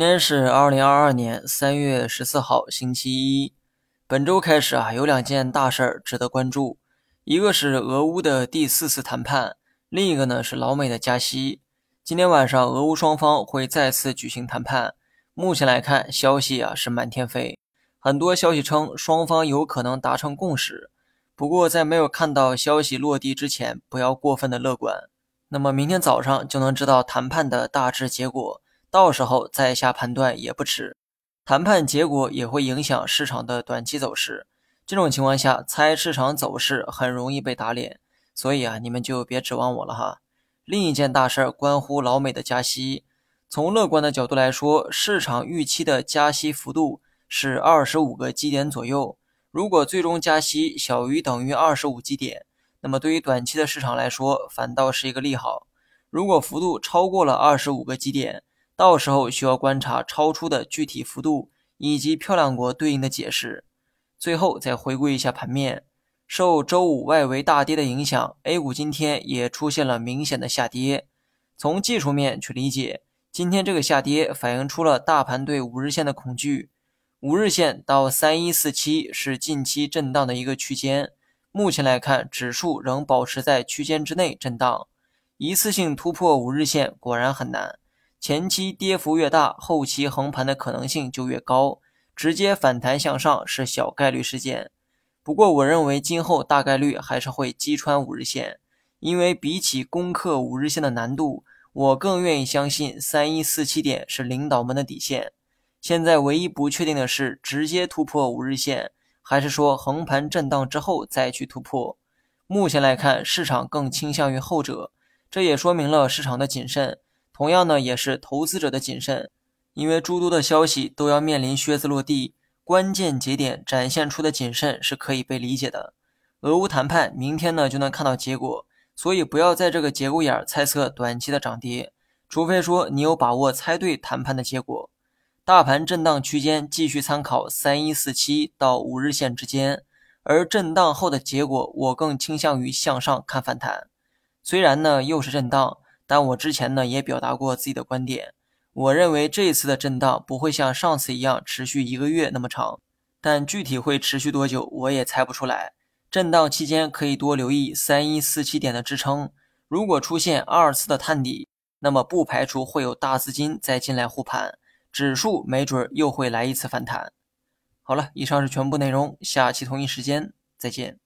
今天是二零二二年三月十四号，星期一。本周开始啊，有两件大事儿值得关注，一个是俄乌的第四次谈判，另一个呢是老美的加息。今天晚上，俄乌双方会再次举行谈判。目前来看，消息啊是满天飞，很多消息称双方有可能达成共识。不过，在没有看到消息落地之前，不要过分的乐观。那么明天早上就能知道谈判的大致结果。到时候再下判断也不迟，谈判结果也会影响市场的短期走势。这种情况下，猜市场走势很容易被打脸，所以啊，你们就别指望我了哈。另一件大事儿关乎老美的加息。从乐观的角度来说，市场预期的加息幅度是二十五个基点左右。如果最终加息小于等于二十五基点，那么对于短期的市场来说，反倒是一个利好。如果幅度超过了二十五个基点，到时候需要观察超出的具体幅度以及漂亮国对应的解释。最后再回顾一下盘面，受周五外围大跌的影响，A 股今天也出现了明显的下跌。从技术面去理解，今天这个下跌反映出了大盘对五日线的恐惧。五日线到三一四七是近期震荡的一个区间，目前来看，指数仍保持在区间之内震荡，一次性突破五日线果然很难。前期跌幅越大，后期横盘的可能性就越高，直接反弹向上是小概率事件。不过，我认为今后大概率还是会击穿五日线，因为比起攻克五日线的难度，我更愿意相信三一四七点是领导们的底线。现在唯一不确定的是，直接突破五日线，还是说横盘震荡之后再去突破？目前来看，市场更倾向于后者，这也说明了市场的谨慎。同样呢，也是投资者的谨慎，因为诸多的消息都要面临靴子落地，关键节点展现出的谨慎是可以被理解的。俄乌谈判明天呢就能看到结果，所以不要在这个节骨眼儿猜测短期的涨跌，除非说你有把握猜对谈判的结果。大盘震荡区间继续参考三一四七到五日线之间，而震荡后的结果我更倾向于向上看反弹，虽然呢又是震荡。但我之前呢也表达过自己的观点，我认为这次的震荡不会像上次一样持续一个月那么长，但具体会持续多久我也猜不出来。震荡期间可以多留意三一四七点的支撑，如果出现二次的探底，那么不排除会有大资金再进来护盘，指数没准又会来一次反弹。好了，以上是全部内容，下期同一时间再见。